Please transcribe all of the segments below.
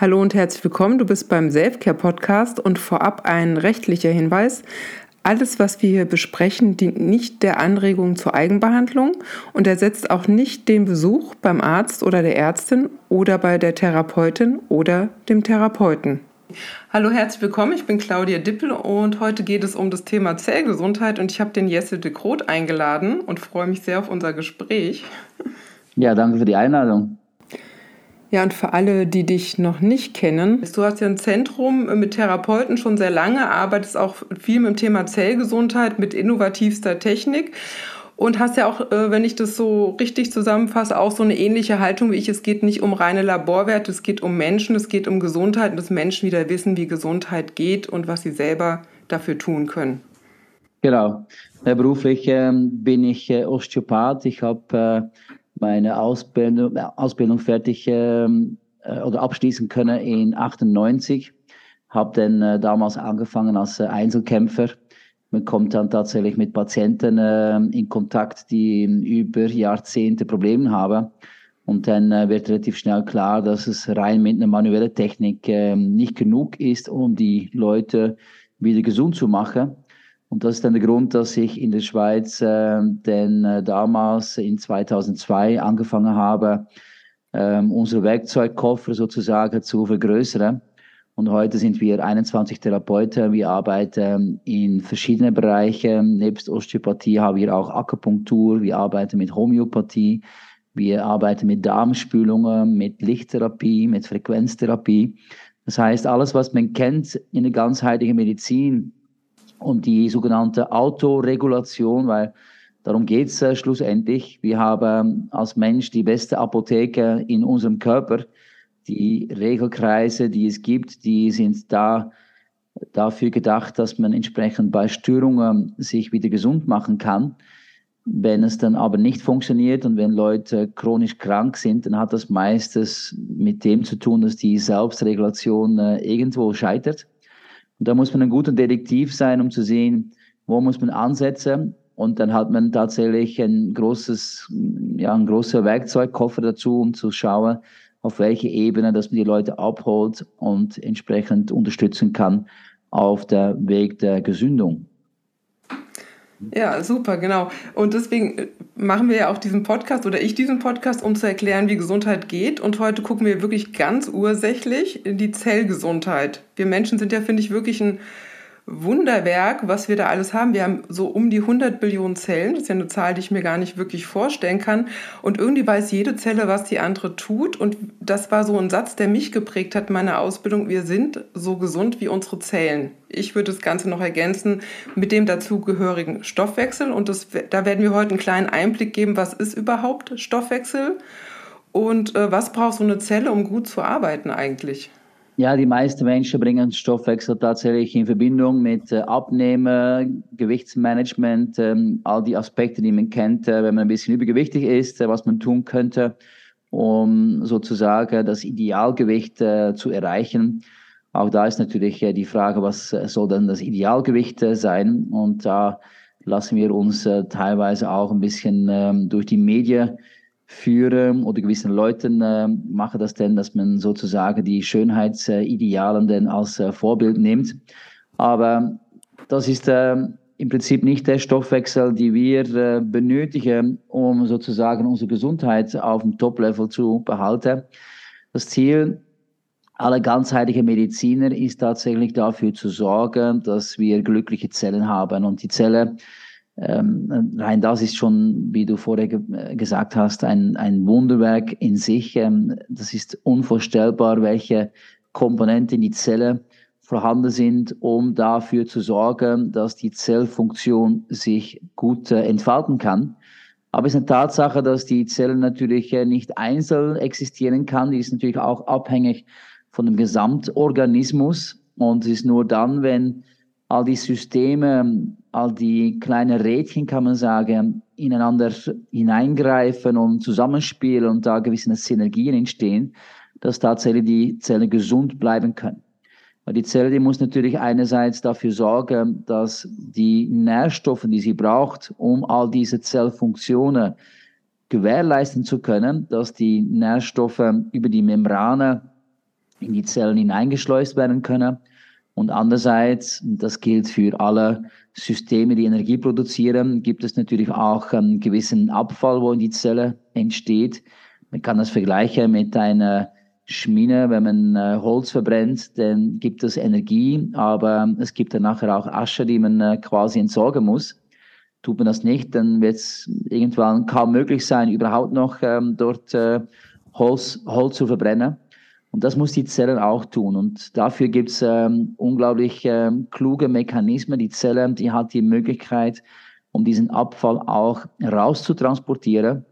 Hallo und herzlich willkommen. Du bist beim Selfcare Podcast und vorab ein rechtlicher Hinweis. Alles, was wir hier besprechen, dient nicht der Anregung zur Eigenbehandlung und ersetzt auch nicht den Besuch beim Arzt oder der Ärztin oder bei der Therapeutin oder dem Therapeuten. Hallo, herzlich willkommen. Ich bin Claudia Dippel und heute geht es um das Thema Zellgesundheit und ich habe den Jesse de Groot eingeladen und freue mich sehr auf unser Gespräch. Ja, danke für die Einladung. Ja, und für alle, die dich noch nicht kennen, du hast ja ein Zentrum mit Therapeuten schon sehr lange, arbeitest auch viel mit dem Thema Zellgesundheit, mit innovativster Technik und hast ja auch, äh, wenn ich das so richtig zusammenfasse, auch so eine ähnliche Haltung wie ich. Es geht nicht um reine Laborwerte, es geht um Menschen, es geht um Gesundheit und dass Menschen wieder wissen, wie Gesundheit geht und was sie selber dafür tun können. Genau. Beruflich ähm, bin ich äh, Osteopath. Ich habe äh, meine Ausbildung, Ausbildung fertig ähm, äh, oder abschließen können in 98. Habe dann äh, damals angefangen als äh, Einzelkämpfer. Man kommt dann tatsächlich mit Patienten äh, in Kontakt, die über Jahrzehnte Probleme haben. Und dann äh, wird relativ schnell klar, dass es rein mit einer manuellen Technik äh, nicht genug ist, um die Leute wieder gesund zu machen. Und das ist dann der Grund, dass ich in der Schweiz äh, denn äh, damals in 2002 angefangen habe, äh, unsere Werkzeugkoffer sozusagen zu vergrößern. Und heute sind wir 21 Therapeuten. Wir arbeiten in verschiedenen Bereichen. Nebst Osteopathie haben wir auch Akupunktur. Wir arbeiten mit Homöopathie. Wir arbeiten mit Darmspülungen, mit Lichttherapie, mit Frequenztherapie. Das heißt, alles, was man kennt in der ganzheitlichen Medizin, und die sogenannte Autoregulation, weil darum geht es äh, schlussendlich. Wir haben als Mensch die beste Apotheke in unserem Körper. Die Regelkreise, die es gibt, die sind da dafür gedacht, dass man entsprechend bei Störungen sich wieder gesund machen kann. Wenn es dann aber nicht funktioniert und wenn Leute chronisch krank sind, dann hat das meistens mit dem zu tun, dass die Selbstregulation äh, irgendwo scheitert. Und da muss man ein guter Detektiv sein, um zu sehen, wo muss man ansetzen. Und dann hat man tatsächlich ein großes, ja, ein großer Werkzeugkoffer dazu, um zu schauen, auf welche Ebene, dass man die Leute abholt und entsprechend unterstützen kann auf der Weg der Gesündung. Ja, super, genau. Und deswegen äh, machen wir ja auch diesen Podcast oder ich diesen Podcast, um zu erklären, wie Gesundheit geht. Und heute gucken wir wirklich ganz ursächlich in die Zellgesundheit. Wir Menschen sind ja, finde ich, wirklich ein Wunderwerk, was wir da alles haben. Wir haben so um die 100 Billionen Zellen. Das ist ja eine Zahl, die ich mir gar nicht wirklich vorstellen kann. Und irgendwie weiß jede Zelle, was die andere tut. Und das war so ein Satz, der mich geprägt hat in meiner Ausbildung. Wir sind so gesund wie unsere Zellen. Ich würde das Ganze noch ergänzen mit dem dazugehörigen Stoffwechsel. Und das, da werden wir heute einen kleinen Einblick geben, was ist überhaupt Stoffwechsel und äh, was braucht so eine Zelle, um gut zu arbeiten eigentlich. Ja, die meisten Menschen bringen Stoffwechsel tatsächlich in Verbindung mit äh, Abnehmen, Gewichtsmanagement, ähm, all die Aspekte, die man kennt, äh, wenn man ein bisschen übergewichtig ist, äh, was man tun könnte, um sozusagen das Idealgewicht zu erreichen. Auch da ist natürlich die Frage, was soll denn das Idealgewicht sein? Und da lassen wir uns teilweise auch ein bisschen ähm, durch die Medien führen oder gewissen Leuten äh, mache das denn, dass man sozusagen die Schönheitsidealen denn als äh, Vorbild nimmt. Aber das ist äh, im Prinzip nicht der Stoffwechsel, die wir äh, benötigen, um sozusagen unsere Gesundheit auf dem Top-Level zu behalten. Das Ziel aller ganzheitlichen Mediziner ist tatsächlich dafür zu sorgen, dass wir glückliche Zellen haben. Und die Zelle ähm, rein das ist schon, wie du vorher ge äh, gesagt hast, ein, ein Wunderwerk in sich. Ähm, das ist unvorstellbar, welche Komponenten in die Zelle vorhanden sind, um dafür zu sorgen, dass die Zellfunktion sich gut äh, entfalten kann. Aber es ist eine Tatsache, dass die Zelle natürlich äh, nicht einzeln existieren kann. Die ist natürlich auch abhängig von dem Gesamtorganismus. Und es ist nur dann, wenn all die Systeme all die kleinen Rädchen, kann man sagen, ineinander hineingreifen und zusammenspielen und da gewisse Synergien entstehen, dass tatsächlich die Zellen gesund bleiben können. Weil die Zelle, die muss natürlich einerseits dafür sorgen, dass die Nährstoffe, die sie braucht, um all diese Zellfunktionen gewährleisten zu können, dass die Nährstoffe über die Membrane in die Zellen hineingeschleust werden können. Und andererseits, das gilt für alle Systeme, die Energie produzieren, gibt es natürlich auch einen gewissen Abfall, wo in die Zelle entsteht. Man kann das vergleichen mit einer Schmine, wenn man äh, Holz verbrennt, dann gibt es Energie, aber es gibt dann nachher auch Asche, die man äh, quasi entsorgen muss. Tut man das nicht, dann wird es irgendwann kaum möglich sein, überhaupt noch ähm, dort äh, Holz, Holz zu verbrennen. Und das muss die Zellen auch tun. Und dafür gibt es ähm, unglaublich ähm, kluge Mechanismen. Die Zelle, die hat die Möglichkeit, um diesen Abfall auch rauszutransportieren.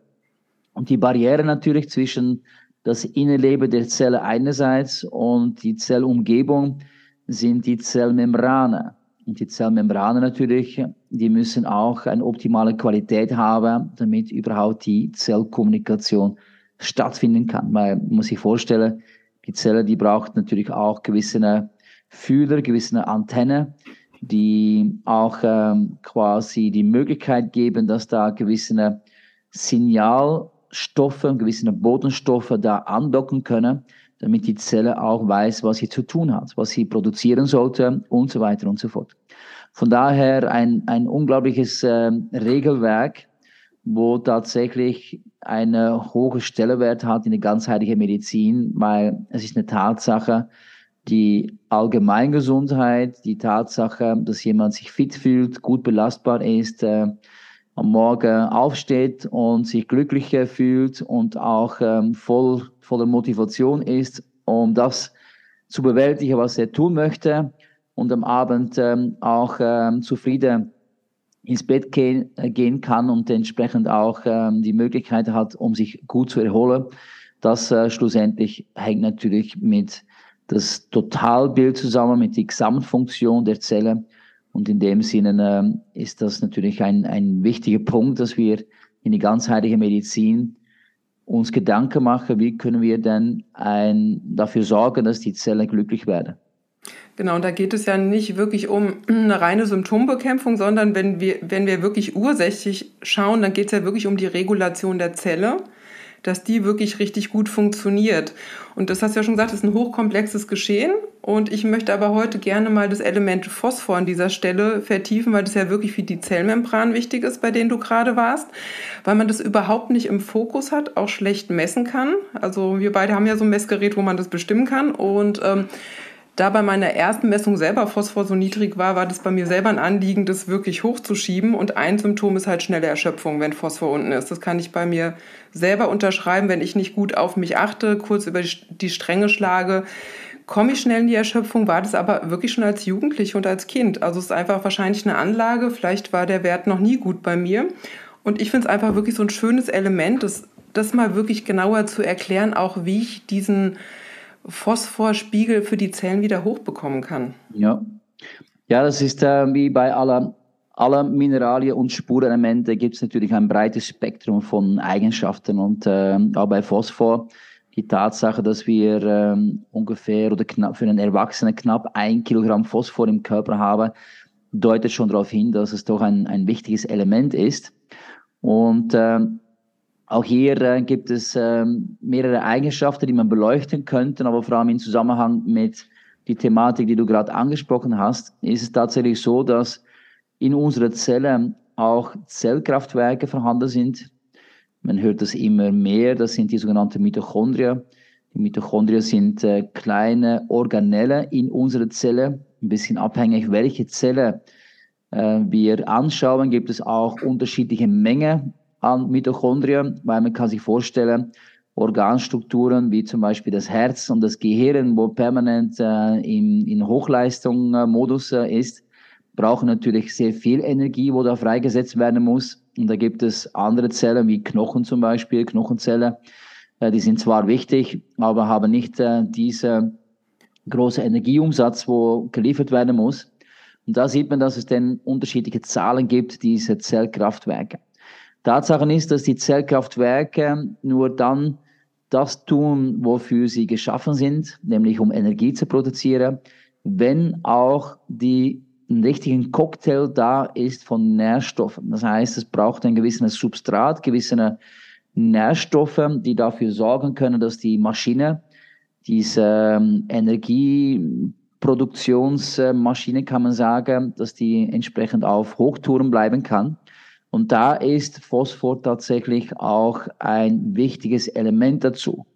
Und die Barriere natürlich zwischen das Innenleben der Zelle einerseits und die Zellumgebung sind die Zellmembrane. Und die Zellmembrane natürlich, die müssen auch eine optimale Qualität haben, damit überhaupt die Zellkommunikation stattfinden kann. Man muss sich vorstellen, die Zelle, die braucht natürlich auch gewisse Fühler, gewisse Antenne, die auch ähm, quasi die Möglichkeit geben, dass da gewisse Signalstoffe, gewisse Bodenstoffe da andocken können, damit die Zelle auch weiß, was sie zu tun hat, was sie produzieren sollte und so weiter und so fort. Von daher ein, ein unglaubliches äh, Regelwerk, wo tatsächlich eine hohe Stellenwert hat in der ganzheitlichen Medizin, weil es ist eine Tatsache, die Allgemeingesundheit, die Tatsache, dass jemand sich fit fühlt, gut belastbar ist, äh, am Morgen aufsteht und sich glücklicher fühlt und auch ähm, voll, voller Motivation ist, um das zu bewältigen, was er tun möchte und am Abend ähm, auch ähm, zufrieden ins Bett gehen, äh, gehen kann und entsprechend auch ähm, die Möglichkeit hat, um sich gut zu erholen. Das äh, schlussendlich hängt natürlich mit das Totalbild zusammen, mit der Gesamtfunktion der Zelle. Und in dem Sinne äh, ist das natürlich ein, ein wichtiger Punkt, dass wir in die ganzheitliche Medizin uns Gedanken machen, wie können wir denn ein, dafür sorgen, dass die Zelle glücklich werden. Genau, und da geht es ja nicht wirklich um eine reine Symptombekämpfung, sondern wenn wir, wenn wir wirklich ursächlich schauen, dann geht es ja wirklich um die Regulation der Zelle, dass die wirklich richtig gut funktioniert. Und das hast du ja schon gesagt, ist ein hochkomplexes Geschehen. Und ich möchte aber heute gerne mal das Element Phosphor an dieser Stelle vertiefen, weil das ja wirklich für die Zellmembran wichtig ist, bei denen du gerade warst, weil man das überhaupt nicht im Fokus hat, auch schlecht messen kann. Also wir beide haben ja so ein Messgerät, wo man das bestimmen kann. Und ähm, da bei meiner ersten Messung selber Phosphor so niedrig war, war das bei mir selber ein Anliegen, das wirklich hochzuschieben. Und ein Symptom ist halt schnelle Erschöpfung, wenn Phosphor unten ist. Das kann ich bei mir selber unterschreiben, wenn ich nicht gut auf mich achte, kurz über die Stränge schlage. Komme ich schnell in die Erschöpfung, war das aber wirklich schon als Jugendliche und als Kind. Also es ist einfach wahrscheinlich eine Anlage, vielleicht war der Wert noch nie gut bei mir. Und ich finde es einfach wirklich so ein schönes Element, das, das mal wirklich genauer zu erklären, auch wie ich diesen Phosphorspiegel für die Zellen wieder hochbekommen kann. Ja, ja das ist äh, wie bei aller, aller Mineralien und Spurenelemente gibt es natürlich ein breites Spektrum von Eigenschaften und äh, auch bei Phosphor die Tatsache, dass wir äh, ungefähr oder knapp für einen Erwachsenen knapp ein Kilogramm Phosphor im Körper haben, deutet schon darauf hin, dass es doch ein, ein wichtiges Element ist. Und äh, auch hier äh, gibt es äh, mehrere Eigenschaften, die man beleuchten könnte, aber vor allem im Zusammenhang mit die Thematik, die du gerade angesprochen hast, ist es tatsächlich so, dass in unserer Zelle auch Zellkraftwerke vorhanden sind. Man hört das immer mehr, das sind die sogenannten Mitochondrien. Die Mitochondrien sind äh, kleine Organelle in unserer Zelle, ein bisschen abhängig, welche Zelle äh, wir anschauen, gibt es auch unterschiedliche Mengen an Mitochondrien, weil man kann sich vorstellen, Organstrukturen wie zum Beispiel das Herz und das Gehirn, wo permanent äh, in, in Hochleistungsmodus äh, ist, brauchen natürlich sehr viel Energie, wo da freigesetzt werden muss. Und da gibt es andere Zellen wie Knochen zum Beispiel, Knochenzellen, äh, die sind zwar wichtig, aber haben nicht äh, diese große Energieumsatz, wo geliefert werden muss. Und da sieht man, dass es dann unterschiedliche Zahlen gibt, diese Zellkraftwerke. Tatsache ist, dass die Zellkraftwerke nur dann das tun, wofür sie geschaffen sind, nämlich um Energie zu produzieren, wenn auch die ein richtigen Cocktail da ist von Nährstoffen. Das heißt, es braucht ein gewisses Substrat, gewisse Nährstoffe, die dafür sorgen können, dass die Maschine, diese ähm, Energieproduktionsmaschine, kann man sagen, dass die entsprechend auf Hochtouren bleiben kann. Und da ist Phosphor tatsächlich auch ein wichtiges Element dazu.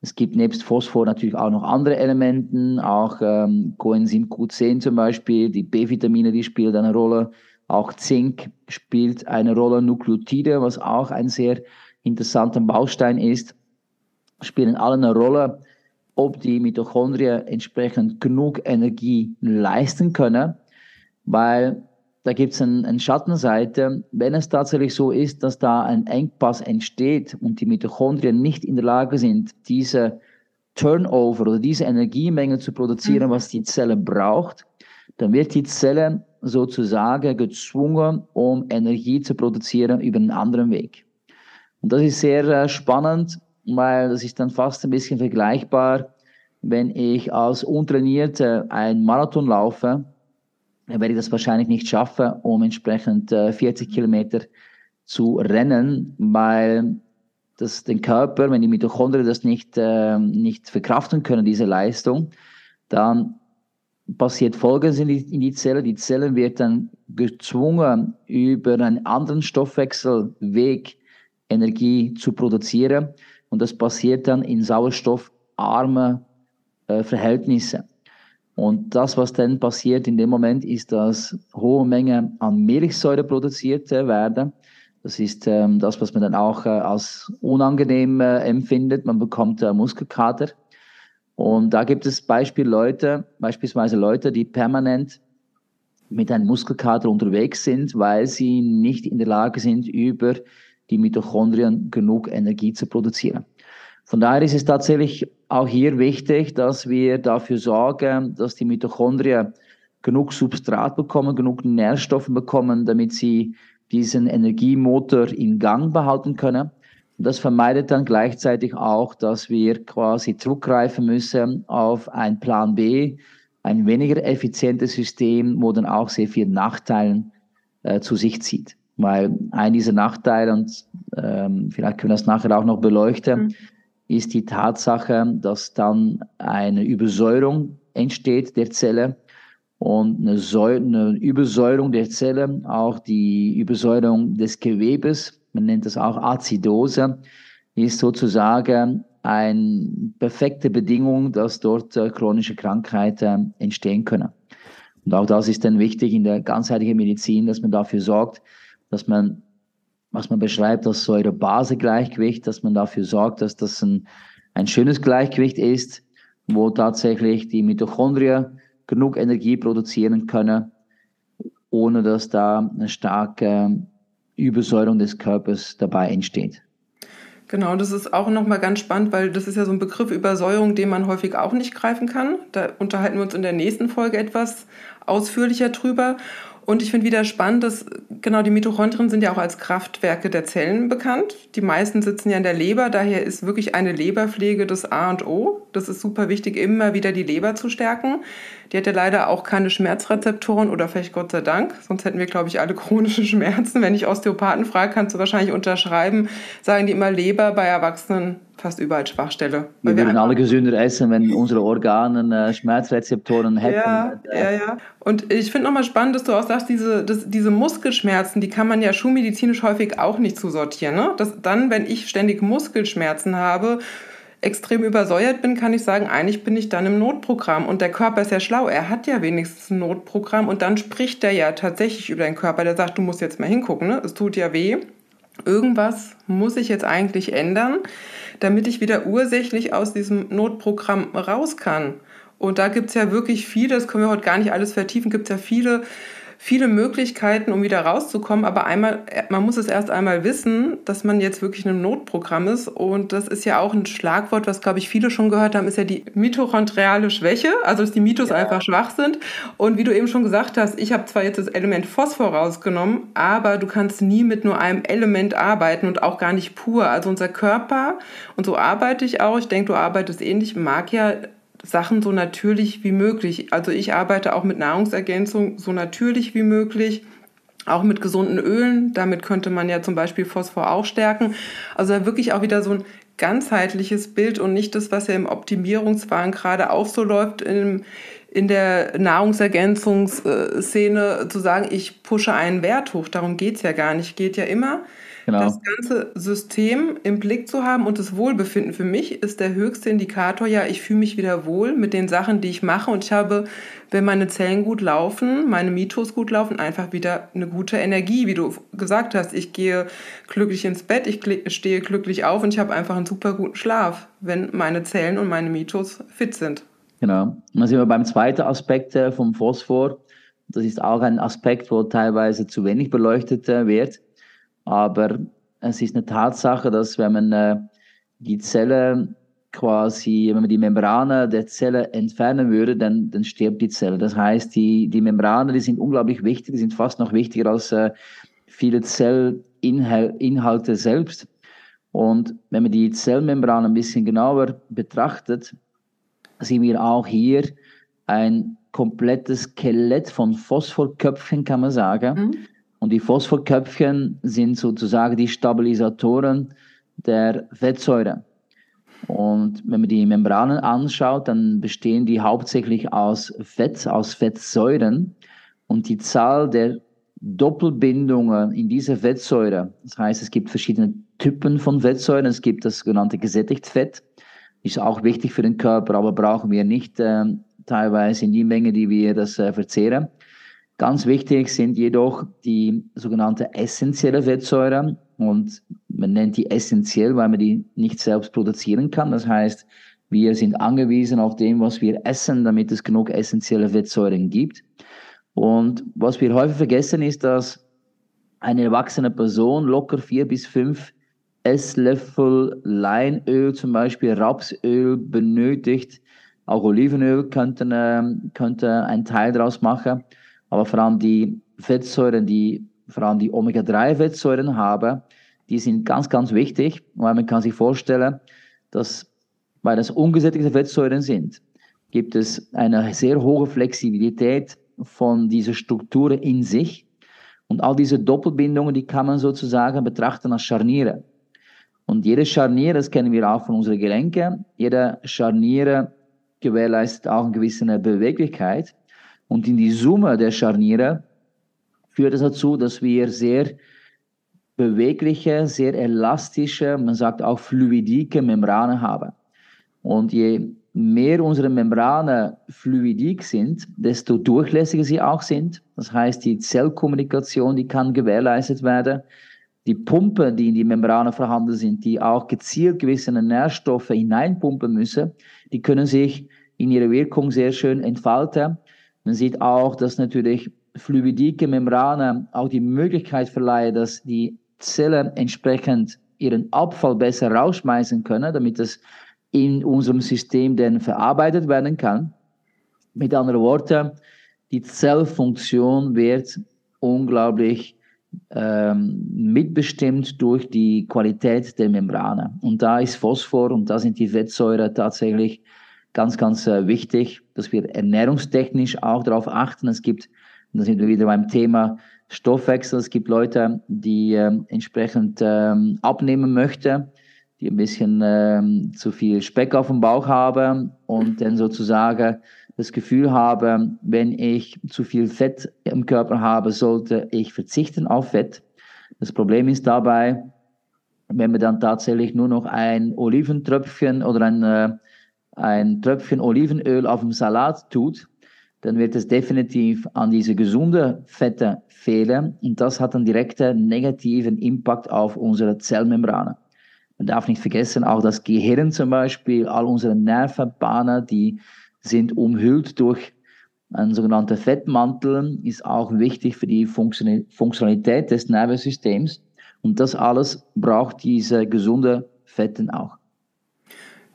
Es gibt nebst Phosphor natürlich auch noch andere Elemente, auch ähm, Coenzym Q10 zum Beispiel, die B-Vitamine, die spielen eine Rolle. Auch Zink spielt eine Rolle, Nukleotide, was auch ein sehr interessanter Baustein ist, spielen alle eine Rolle, ob die Mitochondrien entsprechend genug Energie leisten können, weil da gibt es eine ein Schattenseite. Wenn es tatsächlich so ist, dass da ein Engpass entsteht und die Mitochondrien nicht in der Lage sind, diese Turnover oder diese Energiemenge zu produzieren, mhm. was die Zelle braucht, dann wird die Zelle sozusagen gezwungen, um Energie zu produzieren über einen anderen Weg. Und das ist sehr äh, spannend, weil das ist dann fast ein bisschen vergleichbar, wenn ich als Untrainierte einen Marathon laufe werde ich das wahrscheinlich nicht schaffen, um entsprechend äh, 40 Kilometer zu rennen, weil das den Körper, wenn die Mitochondrien das nicht, äh, nicht verkraften können, diese Leistung, dann passiert Folgendes in die, in die Zelle. Die Zelle wird dann gezwungen, über einen anderen Stoffwechselweg Energie zu produzieren. Und das passiert dann in sauerstoffarme äh, Verhältnisse. Und das, was dann passiert in dem Moment, ist, dass hohe Mengen an Milchsäure produziert äh, werden. Das ist ähm, das, was man dann auch äh, als unangenehm äh, empfindet. Man bekommt äh, Muskelkater. Und da gibt es Beispiel Leute, beispielsweise Leute, die permanent mit einem Muskelkater unterwegs sind, weil sie nicht in der Lage sind, über die Mitochondrien genug Energie zu produzieren. Von daher ist es tatsächlich auch hier wichtig, dass wir dafür sorgen, dass die Mitochondrien genug Substrat bekommen, genug Nährstoffe bekommen, damit sie diesen Energiemotor in Gang behalten können. Und das vermeidet dann gleichzeitig auch, dass wir quasi zurückgreifen müssen auf ein Plan B, ein weniger effizientes System, wo dann auch sehr viel Nachteile äh, zu sich zieht. Weil ein dieser Nachteile, und ähm, vielleicht können wir das nachher auch noch beleuchten, mhm ist die Tatsache, dass dann eine Übersäuerung entsteht der Zelle und eine, Säure, eine Übersäuerung der Zelle, auch die Übersäuerung des Gewebes, man nennt das auch Azidose, ist sozusagen eine perfekte Bedingung, dass dort äh, chronische Krankheiten entstehen können. Und auch das ist dann wichtig in der ganzheitlichen Medizin, dass man dafür sorgt, dass man was man beschreibt als Säure-Base-Gleichgewicht, dass man dafür sorgt, dass das ein, ein schönes Gleichgewicht ist, wo tatsächlich die Mitochondrien genug Energie produzieren können, ohne dass da eine starke Übersäuerung des Körpers dabei entsteht. Genau, das ist auch nochmal ganz spannend, weil das ist ja so ein Begriff Übersäuerung, den man häufig auch nicht greifen kann. Da unterhalten wir uns in der nächsten Folge etwas ausführlicher drüber. Und ich finde wieder spannend, dass genau die Mitochondrien sind ja auch als Kraftwerke der Zellen bekannt. Die meisten sitzen ja in der Leber, daher ist wirklich eine Leberpflege das A und O. Das ist super wichtig, immer wieder die Leber zu stärken. Die hat ja leider auch keine Schmerzrezeptoren oder vielleicht Gott sei Dank, sonst hätten wir, glaube ich, alle chronische Schmerzen. Wenn ich Osteopathen frage, kannst du wahrscheinlich unterschreiben, sagen die immer Leber bei Erwachsenen fast überall Schwachstelle. Wir würden alle gesünder essen, wenn unsere Organe äh, Schmerzrezeptoren hätten. Ja, ja, ja. Und ich finde nochmal spannend, dass du auch sagst, diese, das, diese Muskelschmerzen, die kann man ja schulmedizinisch häufig auch nicht zusortieren. Ne? Das, dann, wenn ich ständig Muskelschmerzen habe, extrem übersäuert bin, kann ich sagen, eigentlich bin ich dann im Notprogramm. Und der Körper ist ja schlau, er hat ja wenigstens ein Notprogramm und dann spricht er ja tatsächlich über den Körper. Der sagt, du musst jetzt mal hingucken, ne? es tut ja weh. Irgendwas muss ich jetzt eigentlich ändern damit ich wieder ursächlich aus diesem Notprogramm raus kann. Und da gibt es ja wirklich viele, das können wir heute gar nicht alles vertiefen, gibt es ja viele viele Möglichkeiten, um wieder rauszukommen. Aber einmal, man muss es erst einmal wissen, dass man jetzt wirklich in einem Notprogramm ist. Und das ist ja auch ein Schlagwort, was, glaube ich, viele schon gehört haben, ist ja die mitochondriale Schwäche. Also, dass die Mitos ja. einfach schwach sind. Und wie du eben schon gesagt hast, ich habe zwar jetzt das Element Phosphor rausgenommen, aber du kannst nie mit nur einem Element arbeiten und auch gar nicht pur. Also unser Körper, und so arbeite ich auch, ich denke, du arbeitest ähnlich, mag ja Sachen so natürlich wie möglich. Also ich arbeite auch mit Nahrungsergänzung so natürlich wie möglich. Auch mit gesunden Ölen, damit könnte man ja zum Beispiel Phosphor auch stärken. Also wirklich auch wieder so ein ganzheitliches Bild und nicht das, was ja im Optimierungswahn gerade auch so läuft, in, in der Nahrungsergänzungsszene zu sagen, ich pushe einen Wert hoch. Darum geht es ja gar nicht. Geht ja immer Genau. Das ganze System im Blick zu haben und das Wohlbefinden für mich ist der höchste Indikator, ja, ich fühle mich wieder wohl mit den Sachen, die ich mache und ich habe, wenn meine Zellen gut laufen, meine Mitos gut laufen, einfach wieder eine gute Energie, wie du gesagt hast. Ich gehe glücklich ins Bett, ich stehe glücklich auf und ich habe einfach einen super guten Schlaf, wenn meine Zellen und meine Mitos fit sind. Genau. Dann sind wir beim zweiten Aspekt äh, vom Phosphor. Das ist auch ein Aspekt, wo teilweise zu wenig beleuchtet äh, wird. Aber es ist eine Tatsache, dass wenn man äh, die Zelle quasi, wenn man die Membrane der Zelle entfernen würde, dann, dann stirbt die Zelle. Das heißt, die, die Membrane, die sind unglaublich wichtig, die sind fast noch wichtiger als viele Zellinhalte selbst. Und wenn man die Zellmembran ein bisschen genauer betrachtet, sehen wir auch hier ein komplettes Skelett von Phosphorköpfchen, kann man sagen. Mhm. Und die Phosphorköpfchen sind sozusagen die Stabilisatoren der Fettsäure. Und wenn man die Membranen anschaut, dann bestehen die hauptsächlich aus Fett, aus Fettsäuren. Und die Zahl der Doppelbindungen in dieser Fettsäure, das heißt, es gibt verschiedene Typen von Fettsäuren. Es gibt das sogenannte gesättigt Fett, ist auch wichtig für den Körper, aber brauchen wir nicht äh, teilweise in die Menge, die wir das äh, verzehren. Ganz wichtig sind jedoch die sogenannte essentielle Fettsäure und man nennt die essentiell, weil man die nicht selbst produzieren kann. Das heißt, wir sind angewiesen auf dem, was wir essen, damit es genug essentielle Fettsäuren gibt. Und was wir häufig vergessen ist, dass eine erwachsene Person locker vier bis fünf Esslöffel Leinöl, zum Beispiel Rapsöl, benötigt. Auch Olivenöl könnte, könnte ein Teil daraus machen. Aber vor allem die Fettsäuren, die vor allem die Omega-3-Fettsäuren haben, die sind ganz, ganz wichtig, weil man kann sich vorstellen, dass, weil das ungesättigte Fettsäuren sind, gibt es eine sehr hohe Flexibilität von dieser Struktur in sich. Und all diese Doppelbindungen, die kann man sozusagen betrachten als Scharniere. Und jede Scharnier, das kennen wir auch von unseren Gelenken, jede Scharniere gewährleistet auch eine gewisse Beweglichkeit. Und in die Summe der Scharniere führt es dazu, dass wir sehr bewegliche, sehr elastische, man sagt auch fluidike Membrane haben. Und je mehr unsere Membrane fluidik sind, desto durchlässiger sie auch sind. Das heißt, die Zellkommunikation, die kann gewährleistet werden. Die Pumpe, die in die Membrane vorhanden sind, die auch gezielt gewisse Nährstoffe hineinpumpen müssen, die können sich in ihrer Wirkung sehr schön entfalten. Man sieht auch, dass natürlich fluidike Membrane auch die Möglichkeit verleihen, dass die Zellen entsprechend ihren Abfall besser rausschmeißen können, damit es in unserem System dann verarbeitet werden kann. Mit anderen Worten, die Zellfunktion wird unglaublich ähm, mitbestimmt durch die Qualität der Membrane. Und da ist Phosphor und da sind die Fettsäuren tatsächlich ganz, ganz äh, wichtig, dass wir ernährungstechnisch auch darauf achten. Es gibt, da sind wir wieder beim Thema Stoffwechsel, es gibt Leute, die äh, entsprechend ähm, abnehmen möchten, die ein bisschen ähm, zu viel Speck auf dem Bauch haben und dann sozusagen das Gefühl haben, wenn ich zu viel Fett im Körper habe, sollte ich verzichten auf Fett. Das Problem ist dabei, wenn man dann tatsächlich nur noch ein Oliventröpfchen oder ein äh, ein Tröpfchen Olivenöl auf dem Salat tut, dann wird es definitiv an diese gesunde Fette fehlen und das hat einen direkten negativen Impact auf unsere Zellmembrane. Man darf nicht vergessen, auch das Gehirn zum Beispiel, all unsere Nervenbahnen, die sind umhüllt durch einen sogenannten Fettmantel, ist auch wichtig für die Funktionalität des Nervensystems. Und das alles braucht diese gesunde Fetten auch.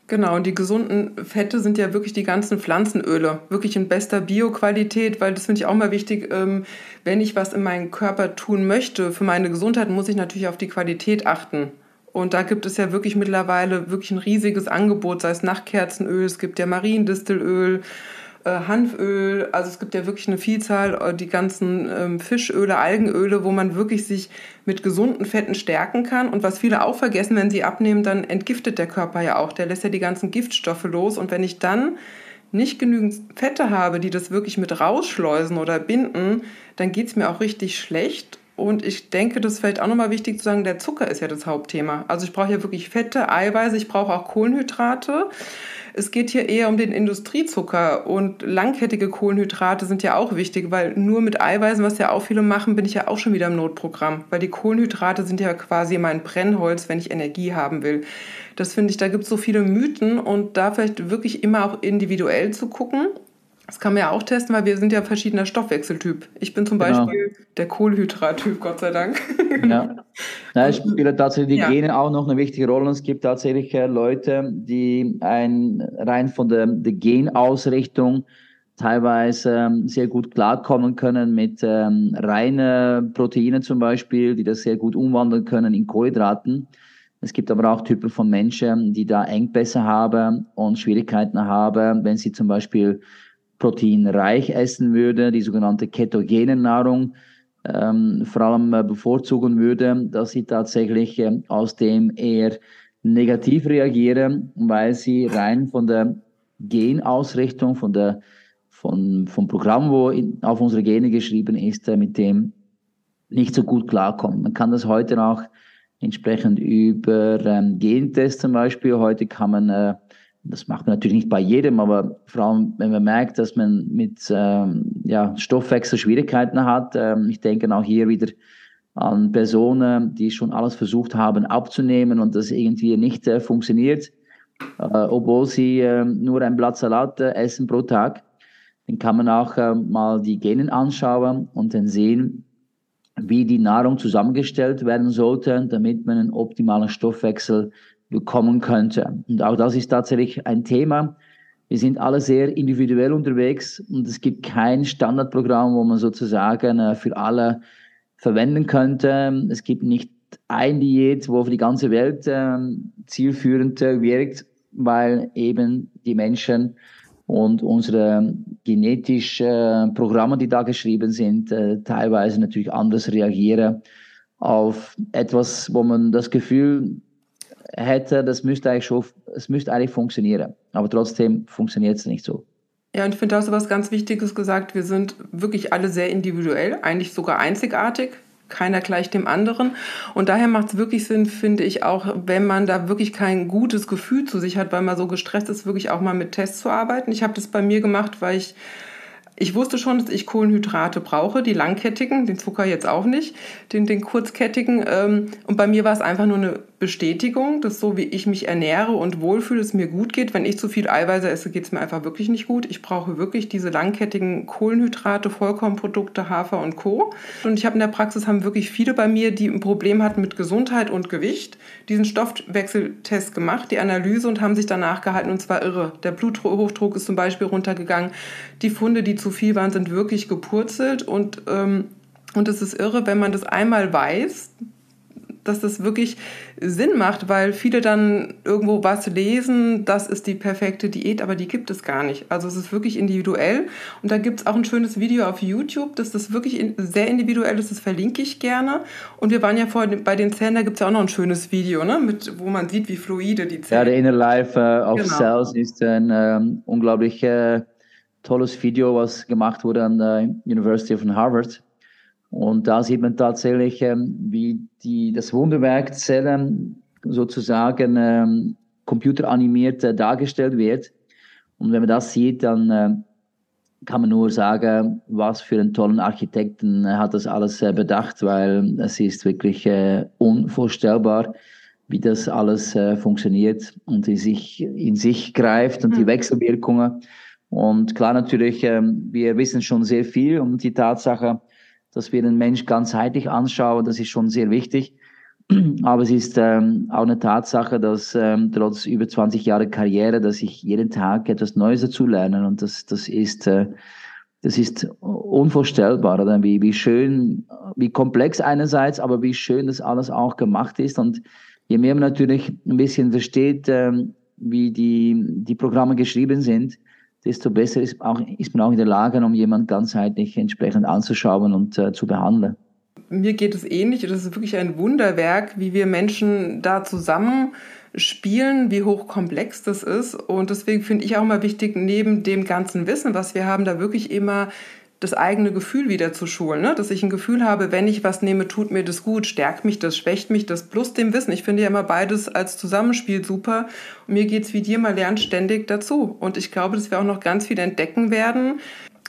Genau, und die gesunden Fette sind ja wirklich die ganzen Pflanzenöle, wirklich in bester Bioqualität, weil das finde ich auch mal wichtig, ähm, wenn ich was in meinen Körper tun möchte, für meine Gesundheit, muss ich natürlich auf die Qualität achten. Und da gibt es ja wirklich mittlerweile wirklich ein riesiges Angebot, sei es Nachtkerzenöl, es gibt ja Mariendistelöl, äh, Hanföl, also es gibt ja wirklich eine Vielzahl, äh, die ganzen ähm, Fischöle, Algenöle, wo man wirklich sich mit gesunden Fetten stärken kann. Und was viele auch vergessen, wenn sie abnehmen, dann entgiftet der Körper ja auch. Der lässt ja die ganzen Giftstoffe los. Und wenn ich dann nicht genügend Fette habe, die das wirklich mit rausschleusen oder binden, dann geht es mir auch richtig schlecht. Und ich denke, das ist vielleicht auch nochmal wichtig zu sagen, der Zucker ist ja das Hauptthema. Also ich brauche ja wirklich Fette, Eiweiße, ich brauche auch Kohlenhydrate. Es geht hier eher um den Industriezucker und langkettige Kohlenhydrate sind ja auch wichtig, weil nur mit Eiweißen, was ja auch viele machen, bin ich ja auch schon wieder im Notprogramm, weil die Kohlenhydrate sind ja quasi mein Brennholz, wenn ich Energie haben will. Das finde ich, da gibt es so viele Mythen und da vielleicht wirklich immer auch individuell zu gucken das kann man ja auch testen, weil wir sind ja verschiedener Stoffwechseltyp. Ich bin zum genau. Beispiel der Kohlenhydrattyp, Gott sei Dank. ja. Da spielen tatsächlich die ja. Gene auch noch eine wichtige Rolle. Es gibt tatsächlich äh, Leute, die ein, rein von der, der Genausrichtung teilweise ähm, sehr gut klarkommen können mit ähm, reinen Proteinen zum Beispiel, die das sehr gut umwandeln können in Kohlenhydraten. Es gibt aber auch Typen von Menschen, die da Engpässe haben und Schwierigkeiten haben, wenn sie zum Beispiel proteinreich essen würde, die sogenannte ketogene Nahrung ähm, vor allem äh, bevorzugen würde, dass sie tatsächlich äh, aus dem eher negativ reagieren, weil sie rein von der Genausrichtung, von der von, vom Programm, wo in, auf unsere Gene geschrieben ist, äh, mit dem nicht so gut klarkommen. Man kann das heute auch entsprechend über ähm, Gentests zum Beispiel. Heute kann man äh, das macht man natürlich nicht bei jedem, aber vor allem, wenn man merkt, dass man mit ähm, ja, Stoffwechsel Schwierigkeiten hat. Ähm, ich denke auch hier wieder an Personen, die schon alles versucht haben abzunehmen und das irgendwie nicht äh, funktioniert, äh, obwohl sie äh, nur ein Blatt Salat äh, essen pro Tag. Dann kann man auch äh, mal die Genen anschauen und dann sehen, wie die Nahrung zusammengestellt werden sollte, damit man einen optimalen Stoffwechsel bekommen könnte. Und auch das ist tatsächlich ein Thema. Wir sind alle sehr individuell unterwegs und es gibt kein Standardprogramm, wo man sozusagen äh, für alle verwenden könnte. Es gibt nicht ein Diät, wo für die ganze Welt ähm, zielführend äh, wirkt, weil eben die Menschen und unsere genetischen äh, Programme, die da geschrieben sind, teilweise natürlich anders reagieren auf etwas, wo man das Gefühl hätte, das müsste eigentlich schon, es müsste eigentlich funktionieren. Aber trotzdem funktioniert es nicht so. Ja, und ich finde, da hast du was ganz Wichtiges gesagt. Wir sind wirklich alle sehr individuell, eigentlich sogar einzigartig. Keiner gleicht dem anderen. Und daher macht es wirklich Sinn, finde ich, auch wenn man da wirklich kein gutes Gefühl zu sich hat, weil man so gestresst ist, wirklich auch mal mit Tests zu arbeiten. Ich habe das bei mir gemacht, weil ich ich wusste schon, dass ich Kohlenhydrate brauche, die langkettigen, den Zucker jetzt auch nicht, den, den kurzkettigen. Ähm, und bei mir war es einfach nur eine Bestätigung, dass so wie ich mich ernähre und wohlfühle, es mir gut geht. Wenn ich zu viel Eiweiße esse, geht es mir einfach wirklich nicht gut. Ich brauche wirklich diese langkettigen Kohlenhydrate, Vollkornprodukte, Hafer und Co. Und ich habe in der Praxis haben wirklich viele bei mir, die ein Problem hatten mit Gesundheit und Gewicht, diesen Stoffwechseltest gemacht, die Analyse und haben sich danach gehalten und zwar irre. Der Bluthochdruck ist zum Beispiel runtergegangen. Die Funde, die zu viel waren, sind wirklich gepurzelt und ähm, und es ist irre, wenn man das einmal weiß, dass das wirklich Sinn macht, weil viele dann irgendwo was lesen, das ist die perfekte Diät, aber die gibt es gar nicht. Also es ist wirklich individuell und da gibt es auch ein schönes Video auf YouTube, dass das wirklich sehr individuell ist, das verlinke ich gerne. Und wir waren ja vorhin bei den Zellen, da gibt es ja auch noch ein schönes Video, ne? Mit, wo man sieht, wie fluide die Zellen sind. Ja, der Inner Life uh, of genau. Cells ist ein ähm, unglaublich äh, tolles Video, was gemacht wurde an der University of Harvard und da sieht man tatsächlich, ähm, wie die, das Wunderwerk Zellen sozusagen ähm, computeranimiert äh, dargestellt wird. Und wenn man das sieht, dann äh, kann man nur sagen, was für einen tollen Architekten hat das alles äh, bedacht, weil es ist wirklich äh, unvorstellbar, wie das alles äh, funktioniert und in sich, in sich greift und die hm. Wechselwirkungen. Und klar natürlich, ähm, wir wissen schon sehr viel um die Tatsache, dass wir den Mensch ganzheitlich anschauen, das ist schon sehr wichtig. Aber es ist ähm, auch eine Tatsache, dass ähm, trotz über 20 Jahre Karriere, dass ich jeden Tag etwas Neues dazu lerne und das, das ist, äh, das ist unvorstellbar, oder? Wie, wie schön, wie komplex einerseits, aber wie schön das alles auch gemacht ist und je mehr man natürlich ein bisschen versteht, wie die, die Programme geschrieben sind, desto besser ist, auch, ist man auch in der Lage, um jemanden ganzheitlich entsprechend anzuschauen und äh, zu behandeln. Mir geht es ähnlich. Das ist wirklich ein Wunderwerk, wie wir Menschen da zusammen spielen, wie hochkomplex das ist. Und deswegen finde ich auch mal wichtig, neben dem ganzen Wissen, was wir haben, da wirklich immer das eigene Gefühl wieder zu schulen. Ne? Dass ich ein Gefühl habe, wenn ich was nehme, tut mir das gut, stärkt mich das, schwächt mich das, plus dem Wissen. Ich finde ja immer beides als Zusammenspiel super. Und mir geht es wie dir, mal lernt ständig dazu. Und ich glaube, dass wir auch noch ganz viel entdecken werden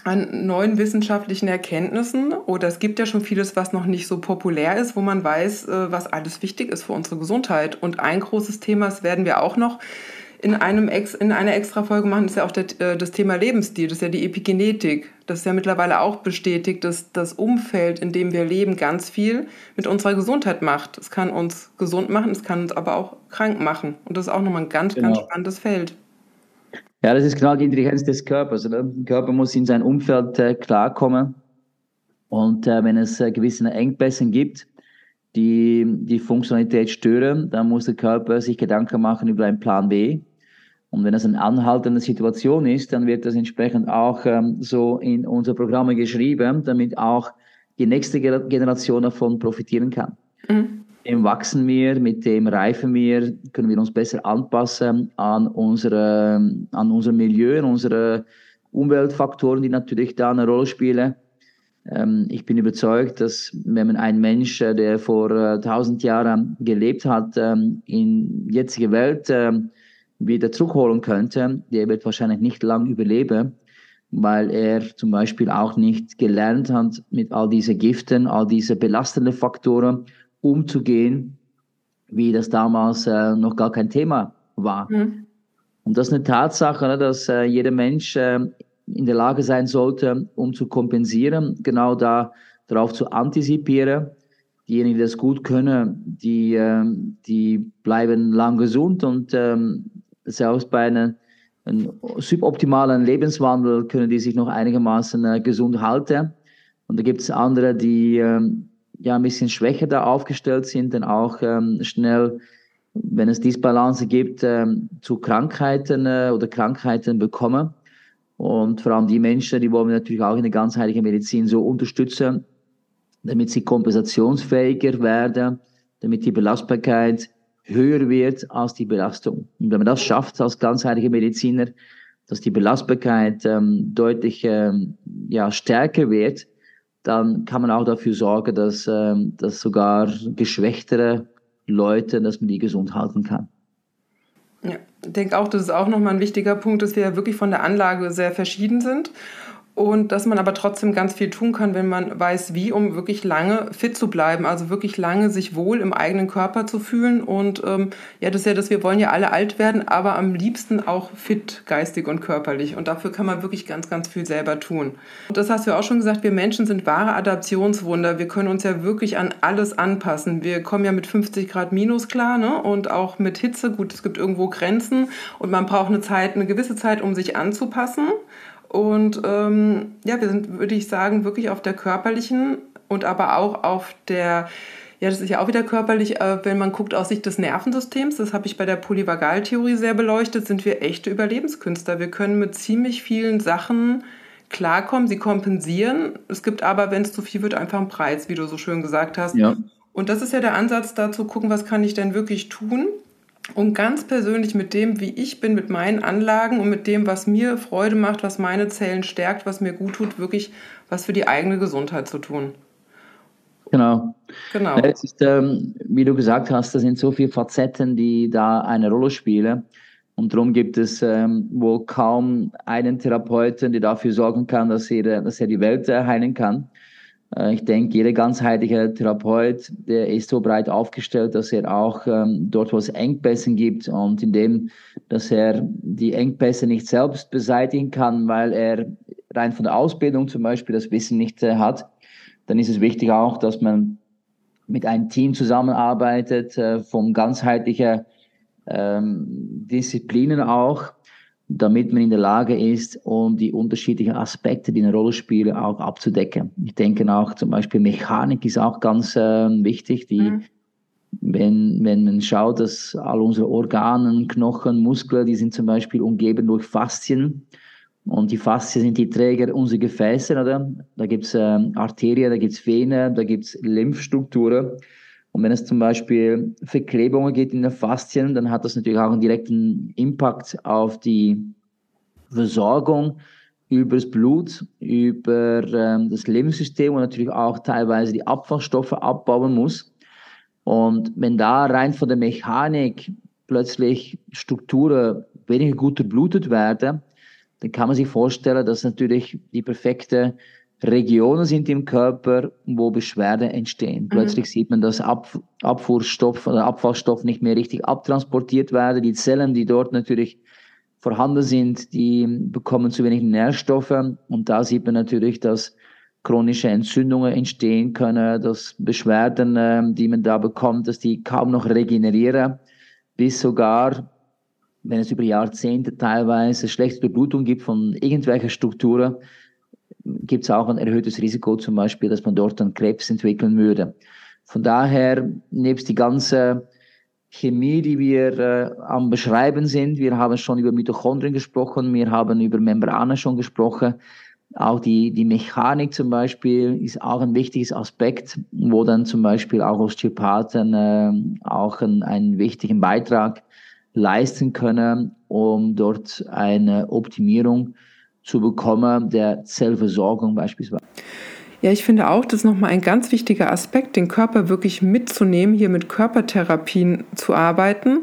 an neuen wissenschaftlichen Erkenntnissen. Oder es gibt ja schon vieles, was noch nicht so populär ist, wo man weiß, äh, was alles wichtig ist für unsere Gesundheit. Und ein großes Thema, das werden wir auch noch in, einem Ex, in einer extra Folge machen, ist ja auch der, äh, das Thema Lebensstil, das ist ja die Epigenetik. Das ist ja mittlerweile auch bestätigt, dass das Umfeld, in dem wir leben, ganz viel mit unserer Gesundheit macht. Es kann uns gesund machen, es kann uns aber auch krank machen. Und das ist auch nochmal ein ganz, genau. ganz spannendes Feld. Ja, das ist genau die Intelligenz des Körpers. Oder? Der Körper muss in sein Umfeld äh, klarkommen. Und äh, wenn es äh, gewisse Engpässe gibt, die die Funktionalität stören, dann muss der Körper sich Gedanken machen über einen Plan B. Und wenn es eine anhaltende Situation ist, dann wird das entsprechend auch ähm, so in unsere Programme geschrieben, damit auch die nächste Generation davon profitieren kann. Mhm. Dem wachsen wir, mit dem reifen wir, können wir uns besser anpassen an unsere, an unser Milieu, an unsere Umweltfaktoren, die natürlich da eine Rolle spielen. Ähm, ich bin überzeugt, dass wenn man einen Mensch, äh, der vor äh, tausend Jahren gelebt hat, ähm, in jetzige Welt ähm, wieder zurückholen könnte, der wird wahrscheinlich nicht lang überleben, weil er zum Beispiel auch nicht gelernt hat, mit all diesen Giften, all diese belastenden Faktoren umzugehen, wie das damals äh, noch gar kein Thema war. Mhm. Und das ist eine Tatsache, ne, dass äh, jeder Mensch äh, in der Lage sein sollte, um zu kompensieren, genau da darauf zu antizipieren. Diejenigen, die das gut können, die, ähm, die bleiben lang gesund und ähm, selbst bei einem, einem suboptimalen Lebenswandel können die sich noch einigermaßen äh, gesund halten. Und da gibt es andere, die ähm, ja ein bisschen schwächer da aufgestellt sind, dann auch ähm, schnell, wenn es Disbalance gibt, ähm, zu Krankheiten äh, oder Krankheiten bekommen. Und vor allem die Menschen, die wollen wir natürlich auch in der ganzheitlichen Medizin so unterstützen, damit sie kompensationsfähiger werden, damit die Belastbarkeit höher wird als die Belastung. Und wenn man das schafft als ganzheitlicher Mediziner, dass die Belastbarkeit ähm, deutlich ähm, ja, stärker wird, dann kann man auch dafür sorgen, dass, ähm, dass sogar geschwächtere Leute, dass man die gesund halten kann. Ja, ich denke auch, das ist auch nochmal ein wichtiger Punkt, dass wir wirklich von der Anlage sehr verschieden sind und dass man aber trotzdem ganz viel tun kann, wenn man weiß, wie, um wirklich lange fit zu bleiben, also wirklich lange sich wohl im eigenen Körper zu fühlen. Und ähm, ja, das ist ja das, wir wollen ja alle alt werden, aber am liebsten auch fit, geistig und körperlich. Und dafür kann man wirklich ganz, ganz viel selber tun. Und das hast du auch schon gesagt, wir Menschen sind wahre Adaptionswunder. Wir können uns ja wirklich an alles anpassen. Wir kommen ja mit 50 Grad minus klar, ne? Und auch mit Hitze. Gut, es gibt irgendwo Grenzen und man braucht eine Zeit, eine gewisse Zeit, um sich anzupassen. Und ähm, ja, wir sind, würde ich sagen, wirklich auf der körperlichen und aber auch auf der, ja, das ist ja auch wieder körperlich, äh, wenn man guckt aus Sicht des Nervensystems, das habe ich bei der Polyvagaltheorie sehr beleuchtet, sind wir echte Überlebenskünstler. Wir können mit ziemlich vielen Sachen klarkommen, sie kompensieren. Es gibt aber, wenn es zu viel wird, einfach einen Preis, wie du so schön gesagt hast. Ja. Und das ist ja der Ansatz, da zu gucken, was kann ich denn wirklich tun um ganz persönlich mit dem, wie ich bin, mit meinen Anlagen und mit dem, was mir Freude macht, was meine Zellen stärkt, was mir gut tut, wirklich was für die eigene Gesundheit zu tun. Genau. Genau. Es ist, ähm, wie du gesagt hast, da sind so viele Facetten, die da eine Rolle spielen. Und darum gibt es ähm, wohl kaum einen Therapeuten, der dafür sorgen kann, dass er, dass er die Welt äh, heilen kann. Äh, ich denke, jeder ganzheitliche Therapeut, der ist so breit aufgestellt, dass er auch ähm, dort, wo es Engpässe gibt und indem, dass er die Engpässe nicht selbst beseitigen kann, weil er rein von der Ausbildung zum Beispiel das Wissen nicht äh, hat, dann ist es wichtig auch, dass man mit einem Team zusammenarbeitet, äh, vom ganzheitlichen ähm, Disziplinen auch, damit man in der Lage ist, um die unterschiedlichen Aspekte, die eine Rolle spielen, auch abzudecken. Ich denke auch zum Beispiel Mechanik ist auch ganz äh, wichtig. Die, mhm. wenn, wenn man schaut, dass all unsere Organe, Knochen, Muskeln, die sind zum Beispiel umgeben durch Faszien. Und die Faszien sind die Träger unserer Gefäße, oder? Da gibt es ähm, Arterien, da gibt es Venen, da gibt es Lymphstrukturen. Und wenn es zum Beispiel Verklebungen geht in den Faszien, dann hat das natürlich auch einen direkten Impact auf die Versorgung über das Blut, über ähm, das Lebenssystem und natürlich auch teilweise die Abfallstoffe abbauen muss. Und wenn da rein von der Mechanik plötzlich Strukturen weniger gut durchblutet werden, dann kann man sich vorstellen, dass natürlich die perfekte Regionen sind im Körper, wo Beschwerden entstehen. Mhm. Plötzlich sieht man, dass Ab Abfuhrstoff oder Abfallstoff nicht mehr richtig abtransportiert werden. Die Zellen, die dort natürlich vorhanden sind, die bekommen zu wenig Nährstoffe. Und da sieht man natürlich, dass chronische Entzündungen entstehen können, dass Beschwerden, ähm, die man da bekommt, dass die kaum noch regenerieren, bis sogar, wenn es über Jahrzehnte teilweise schlechte Durchblutung gibt von irgendwelchen Strukturen, gibt es auch ein erhöhtes Risiko zum Beispiel, dass man dort dann Krebs entwickeln würde. Von daher, nebst die ganze Chemie, die wir äh, am Beschreiben sind, wir haben schon über Mitochondrien gesprochen, wir haben über Membrane schon gesprochen, auch die, die Mechanik zum Beispiel ist auch ein wichtiges Aspekt, wo dann zum Beispiel auch Osteopathen äh, auch einen, einen wichtigen Beitrag leisten können, um dort eine Optimierung zu bekommen, der Zellversorgung beispielsweise. Ja, ich finde auch, das ist nochmal ein ganz wichtiger Aspekt, den Körper wirklich mitzunehmen, hier mit Körpertherapien zu arbeiten.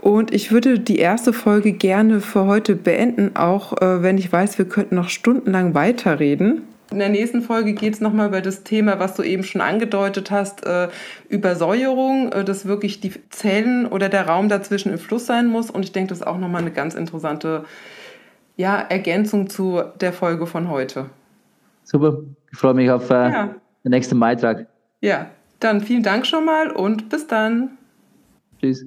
Und ich würde die erste Folge gerne für heute beenden, auch äh, wenn ich weiß, wir könnten noch stundenlang weiterreden. In der nächsten Folge geht es nochmal über das Thema, was du eben schon angedeutet hast, äh, Übersäuerung, äh, dass wirklich die Zellen oder der Raum dazwischen im Fluss sein muss. Und ich denke, das ist auch nochmal eine ganz interessante ja, Ergänzung zu der Folge von heute. Super, ich freue mich auf äh, ja. den nächsten Beitrag. Ja, dann vielen Dank schon mal und bis dann. Tschüss.